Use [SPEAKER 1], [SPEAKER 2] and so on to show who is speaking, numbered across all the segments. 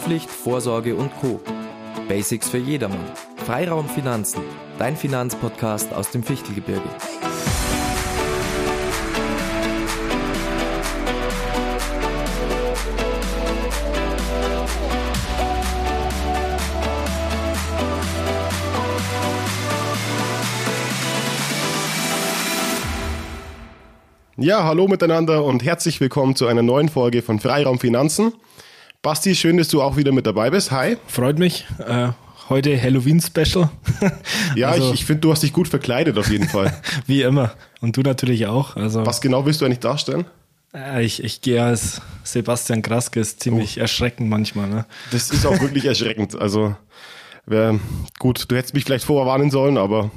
[SPEAKER 1] Haftpflicht, Vorsorge und Co. Basics für jedermann. Freiraum Finanzen, dein Finanzpodcast aus dem Fichtelgebirge.
[SPEAKER 2] Ja, hallo miteinander und herzlich willkommen zu einer neuen Folge von Freiraum Finanzen. Basti, schön, dass du auch wieder mit dabei bist. Hi.
[SPEAKER 3] Freut mich. Äh, heute Halloween-Special.
[SPEAKER 2] ja, also, ich, ich finde, du hast dich gut verkleidet auf jeden Fall.
[SPEAKER 3] Wie immer. Und du natürlich auch. Also,
[SPEAKER 2] Was genau willst du eigentlich darstellen?
[SPEAKER 3] Äh, ich, ich gehe als Sebastian Kraske, ist ziemlich oh. erschreckend manchmal. Ne?
[SPEAKER 2] Das ist auch wirklich erschreckend. Also, wär, gut, du hättest mich vielleicht vorher warnen sollen, aber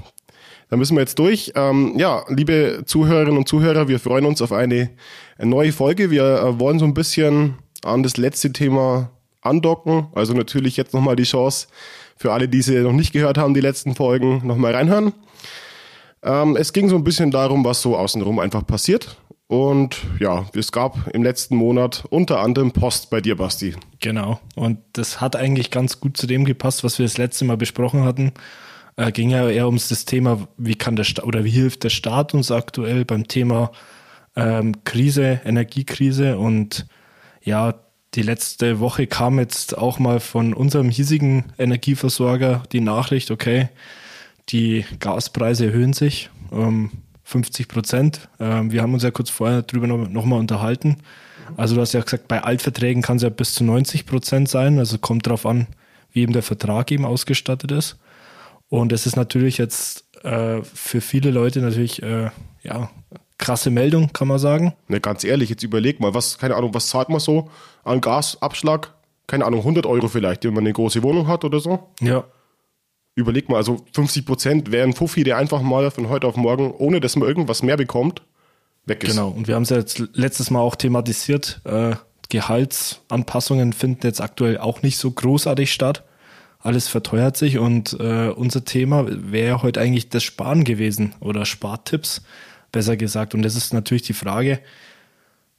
[SPEAKER 2] da müssen wir jetzt durch. Ähm, ja, liebe Zuhörerinnen und Zuhörer, wir freuen uns auf eine neue Folge. Wir äh, wollen so ein bisschen an das letzte Thema andocken. Also natürlich jetzt nochmal die Chance für alle, die sie noch nicht gehört haben, die letzten Folgen nochmal reinhören. Ähm, es ging so ein bisschen darum, was so außenrum einfach passiert. Und ja, es gab im letzten Monat unter anderem Post bei dir, Basti.
[SPEAKER 3] Genau. Und das hat eigentlich ganz gut zu dem gepasst, was wir das letzte Mal besprochen hatten äh, ging ja eher ums das Thema, wie kann der Staat oder wie hilft der Staat uns aktuell beim Thema ähm, Krise, Energiekrise und ja, die letzte Woche kam jetzt auch mal von unserem hiesigen Energieversorger die Nachricht, okay, die Gaspreise erhöhen sich um 50 Prozent. Ähm, wir haben uns ja kurz vorher darüber nochmal noch unterhalten. Also du hast ja gesagt, bei Altverträgen kann es ja bis zu 90 Prozent sein. Also kommt darauf an, wie eben der Vertrag eben ausgestattet ist. Und es ist natürlich jetzt äh, für viele Leute natürlich, äh, ja, krasse Meldung, kann man sagen.
[SPEAKER 2] Ne, ganz ehrlich, jetzt überleg mal, was, keine Ahnung, was zahlt man so an Gasabschlag? Keine Ahnung, 100 Euro vielleicht, wenn man eine große Wohnung hat oder so?
[SPEAKER 3] Ja.
[SPEAKER 2] Überleg mal, also 50 Prozent wären Fuffi, der einfach mal von heute auf morgen, ohne dass man irgendwas mehr bekommt, weg ist.
[SPEAKER 3] Genau, und wir haben es ja jetzt letztes Mal auch thematisiert. Äh, Gehaltsanpassungen finden jetzt aktuell auch nicht so großartig statt alles verteuert sich und äh, unser Thema wäre heute eigentlich das Sparen gewesen oder Spartipps, besser gesagt. Und das ist natürlich die Frage,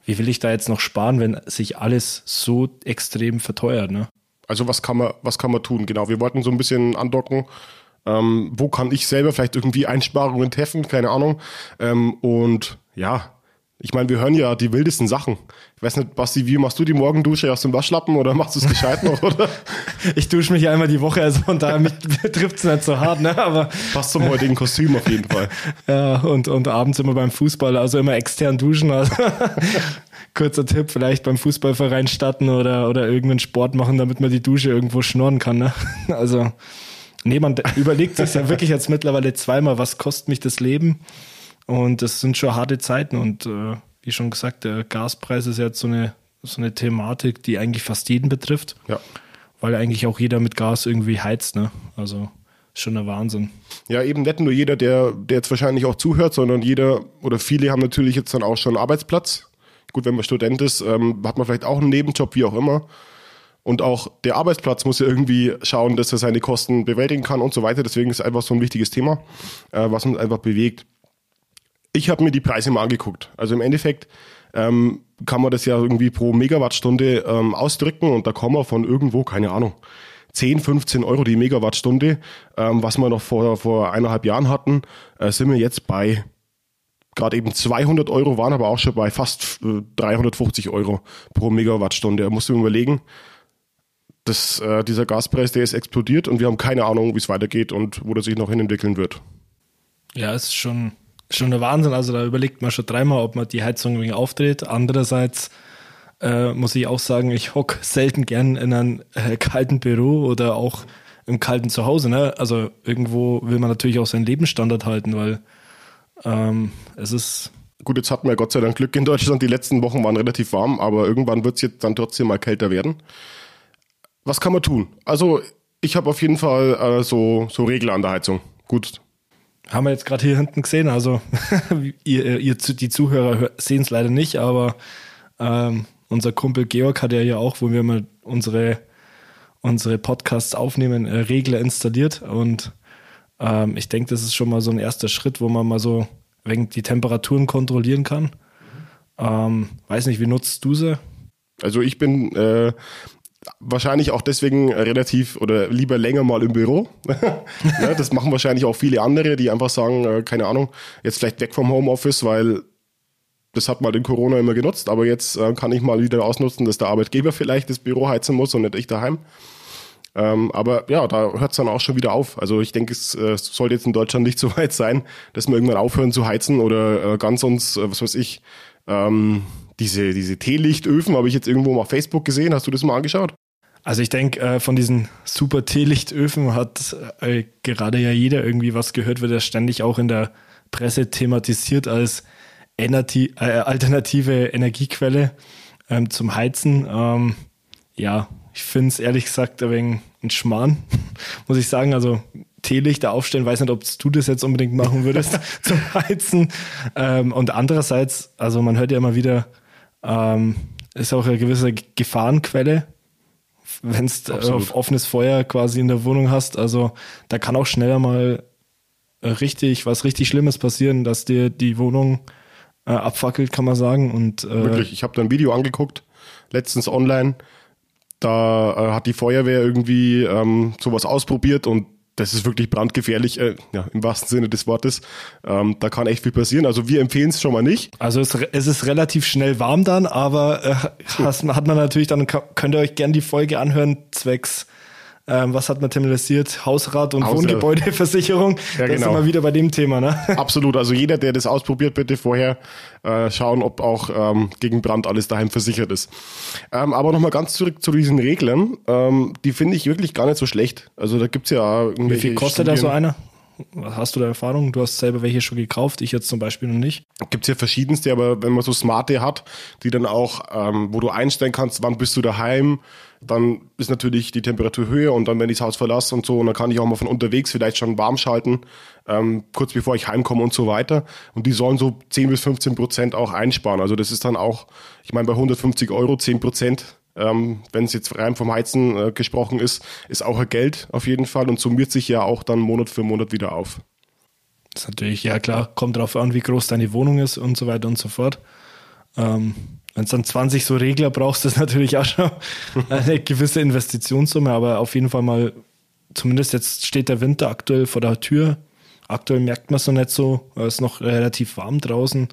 [SPEAKER 3] wie will ich da jetzt noch sparen, wenn sich alles so extrem verteuert, ne?
[SPEAKER 2] Also was kann man, was kann man tun? Genau, wir wollten so ein bisschen andocken. Ähm, wo kann ich selber vielleicht irgendwie Einsparungen treffen? Keine Ahnung. Ähm, und ja, ich meine, wir hören ja die wildesten Sachen. Ich weiß nicht, Basti, wie machst du die Morgendusche aus dem Waschlappen oder machst du es gescheit noch, oder?
[SPEAKER 3] Ich dusche mich ja einmal die Woche, also von daher trifft es nicht so hart, ne? Aber.
[SPEAKER 2] Passt zum heutigen Kostüm auf jeden Fall.
[SPEAKER 3] Ja, und, und abends immer beim Fußball, also immer extern duschen. Also kurzer Tipp, vielleicht beim Fußballverein starten oder, oder irgendeinen Sport machen, damit man die Dusche irgendwo schnorren kann, ne? Also, nee, man überlegt sich ja wirklich jetzt mittlerweile zweimal, was kostet mich das Leben? Und das sind schon harte Zeiten und äh, wie schon gesagt, der Gaspreis ist jetzt so eine, so eine Thematik, die eigentlich fast jeden betrifft.
[SPEAKER 2] Ja.
[SPEAKER 3] Weil eigentlich auch jeder mit Gas irgendwie heizt, ne? Also schon der Wahnsinn.
[SPEAKER 2] Ja, eben nicht nur jeder, der, der jetzt wahrscheinlich auch zuhört, sondern jeder oder viele haben natürlich jetzt dann auch schon einen Arbeitsplatz. Gut, wenn man Student ist, ähm, hat man vielleicht auch einen Nebenjob, wie auch immer. Und auch der Arbeitsplatz muss ja irgendwie schauen, dass er seine Kosten bewältigen kann und so weiter. Deswegen ist es einfach so ein wichtiges Thema, äh, was uns einfach bewegt ich habe mir die Preise mal angeguckt. Also im Endeffekt ähm, kann man das ja irgendwie pro Megawattstunde ähm, ausdrücken und da kommen wir von irgendwo, keine Ahnung, 10, 15 Euro die Megawattstunde, ähm, was wir noch vor, vor eineinhalb Jahren hatten, äh, sind wir jetzt bei gerade eben 200 Euro, waren aber auch schon bei fast äh, 350 Euro pro Megawattstunde. Da musst du überlegen, dass äh, dieser Gaspreis, der ist explodiert und wir haben keine Ahnung, wie es weitergeht und wo das sich noch hin entwickeln wird.
[SPEAKER 3] Ja, es ist schon schon der Wahnsinn. Also da überlegt man schon dreimal, ob man die Heizung irgendwie aufdreht. Andererseits äh, muss ich auch sagen, ich hocke selten gern in einem äh, kalten Büro oder auch im kalten Zuhause. Ne? Also irgendwo will man natürlich auch seinen Lebensstandard halten, weil ähm, es ist.
[SPEAKER 2] Gut, jetzt hatten wir Gott sei Dank Glück in Deutschland. Die letzten Wochen waren relativ warm, aber irgendwann wird es jetzt dann trotzdem mal kälter werden. Was kann man tun? Also, ich habe auf jeden Fall äh, so, so Regler an der Heizung. Gut,
[SPEAKER 3] haben wir jetzt gerade hier hinten gesehen. Also ihr, ihr, die Zuhörer sehen es leider nicht, aber ähm, unser Kumpel Georg hat ja hier auch, wo wir mal unsere, unsere Podcasts aufnehmen, äh, Regler installiert. Und ähm, ich denke, das ist schon mal so ein erster Schritt, wo man mal so wegen die Temperaturen kontrollieren kann. Ähm, weiß nicht, wie nutzt du sie?
[SPEAKER 2] Also ich bin äh, wahrscheinlich auch deswegen relativ oder lieber länger mal im Büro. ja, das machen wahrscheinlich auch viele andere, die einfach sagen, äh, keine Ahnung, jetzt vielleicht weg vom Homeoffice, weil das hat mal in Corona immer genutzt, aber jetzt äh, kann ich mal wieder ausnutzen, dass der Arbeitgeber vielleicht das Büro heizen muss und nicht ich daheim. Ähm, aber ja, da hört es dann auch schon wieder auf. Also ich denke, es äh, sollte jetzt in Deutschland nicht so weit sein, dass wir irgendwann aufhören zu heizen oder äh, ganz uns, äh, was weiß ich, ähm, diese, diese Teelichtöfen habe ich jetzt irgendwo mal auf Facebook gesehen. Hast du das mal angeschaut?
[SPEAKER 3] Also ich denke, äh, von diesen super Teelichtöfen hat äh, gerade ja jeder irgendwie was gehört, wird ja ständig auch in der Presse thematisiert als Energie, äh, alternative Energiequelle ähm, zum Heizen. Ähm, ja, ich finde es ehrlich gesagt ein wenig ein Schmarrn, muss ich sagen. Also Teelichter aufstellen, weiß nicht, ob du das jetzt unbedingt machen würdest zum Heizen. Ähm, und andererseits, also man hört ja immer wieder, ähm, ist auch eine gewisse Gefahrenquelle, wenn du auf offenes Feuer quasi in der Wohnung hast. Also da kann auch schneller mal richtig, was richtig Schlimmes passieren, dass dir die Wohnung äh, abfackelt, kann man sagen. Und,
[SPEAKER 2] äh, Wirklich, ich habe da ein Video angeguckt, letztens online. Da äh, hat die Feuerwehr irgendwie ähm, sowas ausprobiert und das ist wirklich brandgefährlich, äh, ja, im wahrsten Sinne des Wortes. Ähm, da kann echt viel passieren. Also wir empfehlen es schon mal nicht.
[SPEAKER 3] Also es, es, ist relativ schnell warm dann, aber äh, hat, hat man natürlich dann, könnt ihr euch gerne die Folge anhören, zwecks ähm, was hat man thematisiert? Hausrat und Haus Wohngebäudeversicherung. Ja, das genau. ist immer wieder bei dem Thema, ne?
[SPEAKER 2] Absolut. Also jeder, der das ausprobiert, bitte vorher äh, schauen, ob auch ähm, gegen Brand alles daheim versichert ist. Ähm, aber nochmal ganz zurück zu diesen Reglern. Ähm, die finde ich wirklich gar nicht so schlecht. Also da gibt's ja
[SPEAKER 3] Wie viel kostet Studien. da so einer? Hast du da Erfahrung? Du hast selber welche schon gekauft, ich jetzt zum Beispiel noch nicht.
[SPEAKER 2] Gibt's ja verschiedenste, aber wenn man so smarte hat, die dann auch, ähm, wo du einstellen kannst, wann bist du daheim, dann ist natürlich die Temperatur höher und dann, wenn ich das Haus verlasse und so, und dann kann ich auch mal von unterwegs vielleicht schon warm schalten, ähm, kurz bevor ich heimkomme und so weiter. Und die sollen so 10 bis 15 Prozent auch einsparen. Also das ist dann auch, ich meine, bei 150 Euro 10 Prozent, ähm, wenn es jetzt rein vom Heizen äh, gesprochen ist, ist auch ein Geld auf jeden Fall und summiert sich ja auch dann Monat für Monat wieder auf.
[SPEAKER 3] Das ist natürlich, ja klar, kommt darauf an, wie groß deine Wohnung ist und so weiter und so fort. Ähm, wenn es dann 20 so Regler brauchst, ist natürlich auch schon eine gewisse Investitionssumme, aber auf jeden Fall mal, zumindest jetzt steht der Winter aktuell vor der Tür. Aktuell merkt man es noch nicht so, es ist noch relativ warm draußen,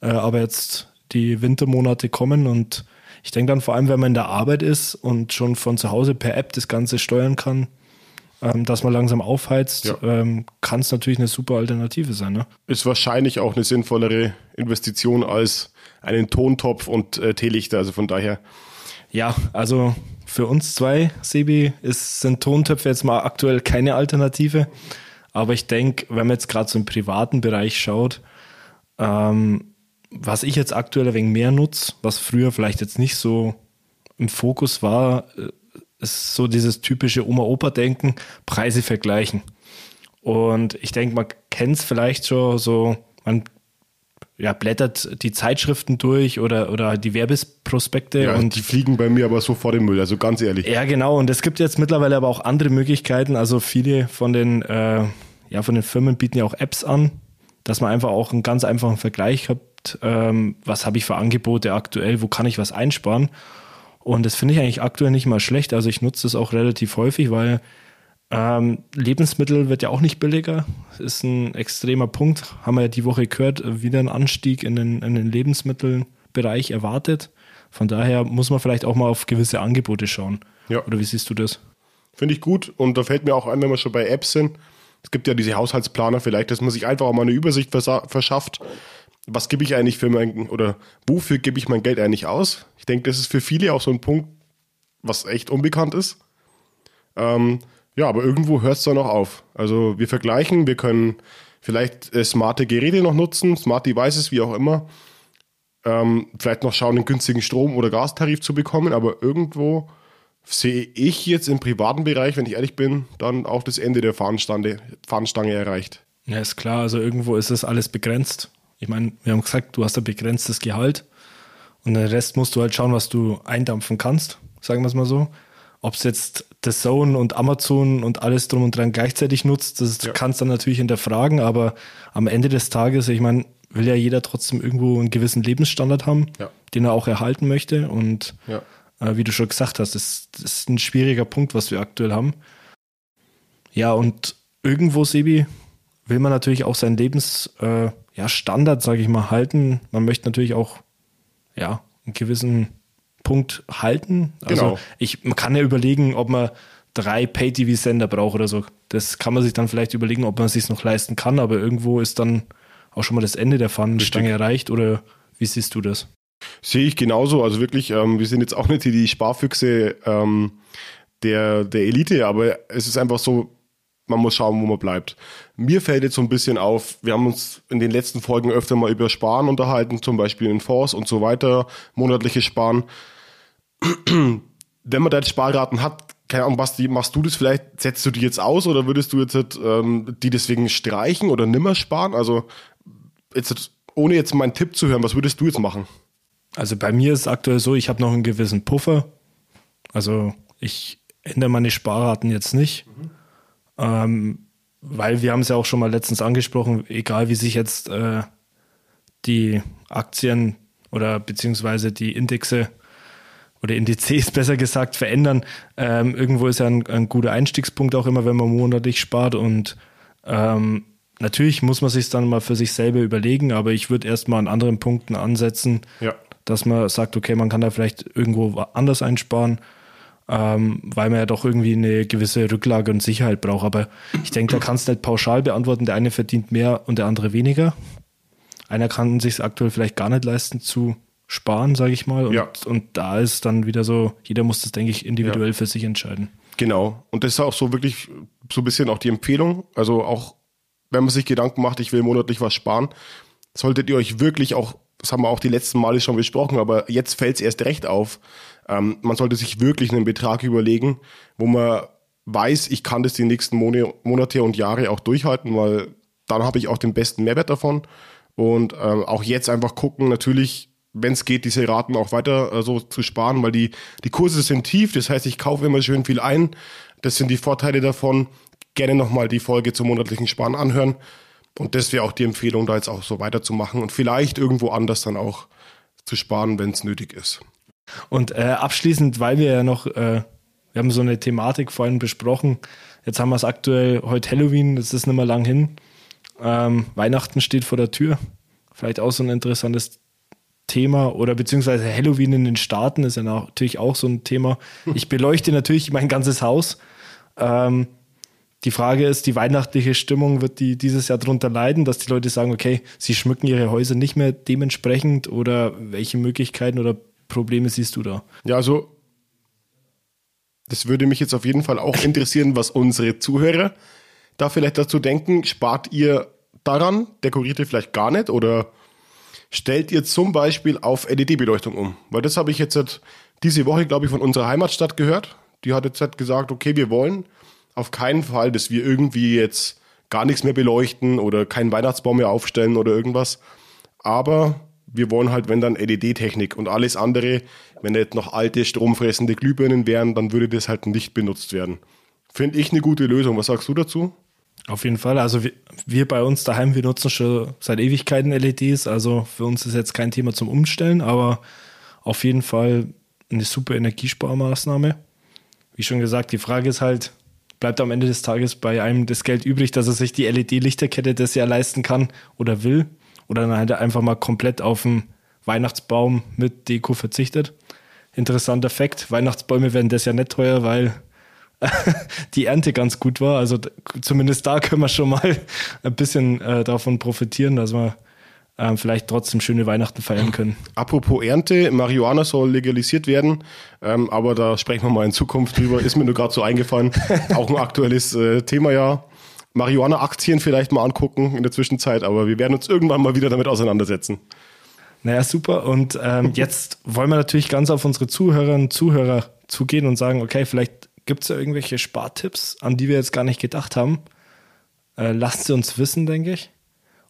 [SPEAKER 3] äh, aber jetzt die Wintermonate kommen und ich denke dann vor allem, wenn man in der Arbeit ist und schon von zu Hause per App das Ganze steuern kann, ähm, dass man langsam aufheizt, ja. ähm, kann es natürlich eine super Alternative sein. Ne?
[SPEAKER 2] Ist wahrscheinlich auch eine sinnvollere Investition als einen Tontopf und äh, Teelichter. Also von daher.
[SPEAKER 3] Ja, also für uns zwei, Sebi, ist, sind Tontöpfe jetzt mal aktuell keine Alternative. Aber ich denke, wenn man jetzt gerade so im privaten Bereich schaut, ähm, was ich jetzt aktuell ein wenig mehr nutze, was früher vielleicht jetzt nicht so im Fokus war, äh, ist so dieses typische Oma-Opa-Denken, Preise vergleichen. Und ich denke, man kennt es vielleicht schon so, man ja, blättert die Zeitschriften durch oder, oder die Werbeprospekte.
[SPEAKER 2] Ja, und die fliegen bei mir aber so vor dem Müll, also ganz ehrlich.
[SPEAKER 3] Ja, genau. Und es gibt jetzt mittlerweile aber auch andere Möglichkeiten. Also viele von den, äh, ja, von den Firmen bieten ja auch Apps an, dass man einfach auch einen ganz einfachen Vergleich hat. Ähm, was habe ich für Angebote aktuell? Wo kann ich was einsparen? Und das finde ich eigentlich aktuell nicht mal schlecht. Also ich nutze das auch relativ häufig, weil ähm, Lebensmittel wird ja auch nicht billiger. Das ist ein extremer Punkt. Haben wir ja die Woche gehört, wieder ein Anstieg in den, in den Lebensmittelbereich erwartet. Von daher muss man vielleicht auch mal auf gewisse Angebote schauen. Ja. Oder wie siehst du das?
[SPEAKER 2] Finde ich gut. Und da fällt mir auch ein, wenn wir schon bei Apps sind. Es gibt ja diese Haushaltsplaner vielleicht, dass man sich einfach auch mal eine Übersicht verschafft. Was gebe ich eigentlich für mein, oder wofür gebe ich mein Geld eigentlich aus? Ich denke, das ist für viele auch so ein Punkt, was echt unbekannt ist. Ähm, ja, aber irgendwo hört es dann noch auf. Also wir vergleichen, wir können vielleicht äh, smarte Geräte noch nutzen, smart Devices, wie auch immer. Ähm, vielleicht noch schauen, einen günstigen Strom- oder Gastarif zu bekommen, aber irgendwo sehe ich jetzt im privaten Bereich, wenn ich ehrlich bin, dann auch das Ende der Fahnenstange, Fahnenstange erreicht.
[SPEAKER 3] Ja, ist klar, also irgendwo ist das alles begrenzt. Ich meine, wir haben gesagt, du hast ein begrenztes Gehalt und den Rest musst du halt schauen, was du eindampfen kannst, sagen wir es mal so. Ob es jetzt The Zone und Amazon und alles drum und dran gleichzeitig nutzt, das ja. kannst du dann natürlich hinterfragen, aber am Ende des Tages, ich meine, will ja jeder trotzdem irgendwo einen gewissen Lebensstandard haben, ja. den er auch erhalten möchte und ja. Äh, wie du schon gesagt hast, das, das, ist ein schwieriger Punkt, was wir aktuell haben. Ja, und irgendwo, Sebi, will man natürlich auch seinen Lebensstandard, äh, ja, sage ich mal, halten. Man möchte natürlich auch, ja, einen gewissen Punkt halten. Also genau. ich, man kann ja überlegen, ob man drei Pay-TV-Sender braucht oder so. Das kann man sich dann vielleicht überlegen, ob man es sich noch leisten kann, aber irgendwo ist dann auch schon mal das Ende der Fahnenstange erreicht oder wie siehst du das?
[SPEAKER 2] Sehe ich genauso. Also wirklich, ähm, wir sind jetzt auch nicht die Sparfüchse ähm, der, der Elite, aber es ist einfach so, man muss schauen, wo man bleibt. Mir fällt jetzt so ein bisschen auf, wir haben uns in den letzten Folgen öfter mal über Sparen unterhalten, zum Beispiel in Fonds und so weiter, monatliche Sparen. Wenn man jetzt Sparraten hat, keine Ahnung, Basti, machst du das vielleicht, setzt du die jetzt aus oder würdest du jetzt ähm, die deswegen streichen oder nimmer sparen? Also jetzt, ohne jetzt meinen Tipp zu hören, was würdest du jetzt machen?
[SPEAKER 3] Also bei mir ist es aktuell so, ich habe noch einen gewissen Puffer. Also ich ändere meine Sparraten jetzt nicht. Mhm. Ähm, weil wir haben es ja auch schon mal letztens angesprochen, egal wie sich jetzt äh, die Aktien oder beziehungsweise die Indexe oder Indizes besser gesagt verändern. Ähm, irgendwo ist ja ein, ein, guter Einstiegspunkt auch immer, wenn man monatlich spart und ähm, natürlich muss man sich dann mal für sich selber überlegen, aber ich würde erstmal an anderen Punkten ansetzen, ja. dass man sagt, okay, man kann da vielleicht irgendwo anders einsparen, ähm, weil man ja doch irgendwie eine gewisse Rücklage und Sicherheit braucht. Aber ich denke, da kannst du nicht pauschal beantworten, der eine verdient mehr und der andere weniger. Einer kann sich aktuell vielleicht gar nicht leisten zu sparen, sage ich mal. Und, ja. und da ist dann wieder so, jeder muss das, denke ich, individuell ja. für sich entscheiden.
[SPEAKER 2] Genau. Und das ist auch so wirklich so ein bisschen auch die Empfehlung. Also auch, wenn man sich Gedanken macht, ich will monatlich was sparen, solltet ihr euch wirklich auch, das haben wir auch die letzten Male schon besprochen, aber jetzt fällt es erst recht auf. Ähm, man sollte sich wirklich einen Betrag überlegen, wo man weiß, ich kann das die nächsten Monate und Jahre auch durchhalten, weil dann habe ich auch den besten Mehrwert davon. Und ähm, auch jetzt einfach gucken, natürlich wenn es geht, diese Raten auch weiter äh, so zu sparen, weil die, die Kurse sind tief, das heißt, ich kaufe immer schön viel ein. Das sind die Vorteile davon. Gerne nochmal die Folge zum monatlichen Sparen anhören. Und das wäre auch die Empfehlung, da jetzt auch so weiterzumachen und vielleicht irgendwo anders dann auch zu sparen, wenn es nötig ist.
[SPEAKER 3] Und äh, abschließend, weil wir ja noch, äh, wir haben so eine Thematik vorhin besprochen, jetzt haben wir es aktuell, heute Halloween, das ist nicht mehr lang hin. Ähm, Weihnachten steht vor der Tür. Vielleicht auch so ein interessantes Thema oder beziehungsweise Halloween in den Staaten ist ja natürlich auch so ein Thema. Ich beleuchte natürlich mein ganzes Haus. Ähm, die Frage ist, die weihnachtliche Stimmung wird die dieses Jahr darunter leiden, dass die Leute sagen, okay, sie schmücken ihre Häuser nicht mehr dementsprechend oder welche Möglichkeiten oder Probleme siehst du da?
[SPEAKER 2] Ja, also das würde mich jetzt auf jeden Fall auch interessieren, was unsere Zuhörer da vielleicht dazu denken. Spart ihr daran? Dekoriert ihr vielleicht gar nicht oder stellt ihr zum Beispiel auf LED-Beleuchtung um? Weil das habe ich jetzt diese Woche, glaube ich, von unserer Heimatstadt gehört. Die hat jetzt halt gesagt, okay, wir wollen auf keinen Fall, dass wir irgendwie jetzt gar nichts mehr beleuchten oder keinen Weihnachtsbaum mehr aufstellen oder irgendwas. Aber wir wollen halt, wenn dann LED-Technik und alles andere, wenn jetzt noch alte stromfressende Glühbirnen wären, dann würde das halt nicht benutzt werden. Finde ich eine gute Lösung. Was sagst du dazu?
[SPEAKER 3] Auf jeden Fall. Also wir, wir, bei uns daheim, wir nutzen schon seit Ewigkeiten LEDs. Also für uns ist jetzt kein Thema zum Umstellen, aber auf jeden Fall eine super Energiesparmaßnahme. Wie schon gesagt, die Frage ist halt, bleibt am Ende des Tages bei einem das Geld übrig, dass er sich die LED-Lichterkette das Jahr leisten kann oder will? Oder dann halt einfach mal komplett auf den Weihnachtsbaum mit Deko verzichtet. Interessanter Fakt, Weihnachtsbäume werden das ja nicht teuer, weil die Ernte ganz gut war. Also zumindest da können wir schon mal ein bisschen äh, davon profitieren, dass wir äh, vielleicht trotzdem schöne Weihnachten feiern können.
[SPEAKER 2] Apropos Ernte, Marihuana soll legalisiert werden, ähm, aber da sprechen wir mal in Zukunft drüber. Ist mir nur gerade so eingefallen. Auch ein aktuelles äh, Thema ja. Marihuana-Aktien vielleicht mal angucken in der Zwischenzeit, aber wir werden uns irgendwann mal wieder damit auseinandersetzen.
[SPEAKER 3] Naja, super. Und ähm, jetzt wollen wir natürlich ganz auf unsere Zuhörerinnen und Zuhörer zugehen und sagen, okay, vielleicht Gibt es da irgendwelche Spartipps, an die wir jetzt gar nicht gedacht haben? Äh, lasst sie uns wissen, denke ich.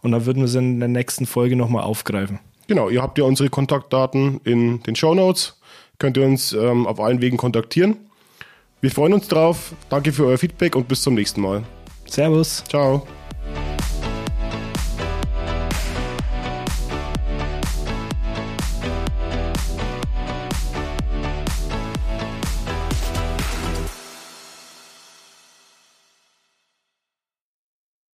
[SPEAKER 3] Und dann würden wir sie in der nächsten Folge nochmal aufgreifen.
[SPEAKER 2] Genau, ihr habt ja unsere Kontaktdaten in den Show Notes. Könnt ihr uns ähm, auf allen Wegen kontaktieren. Wir freuen uns drauf. Danke für euer Feedback und bis zum nächsten Mal.
[SPEAKER 3] Servus.
[SPEAKER 2] Ciao.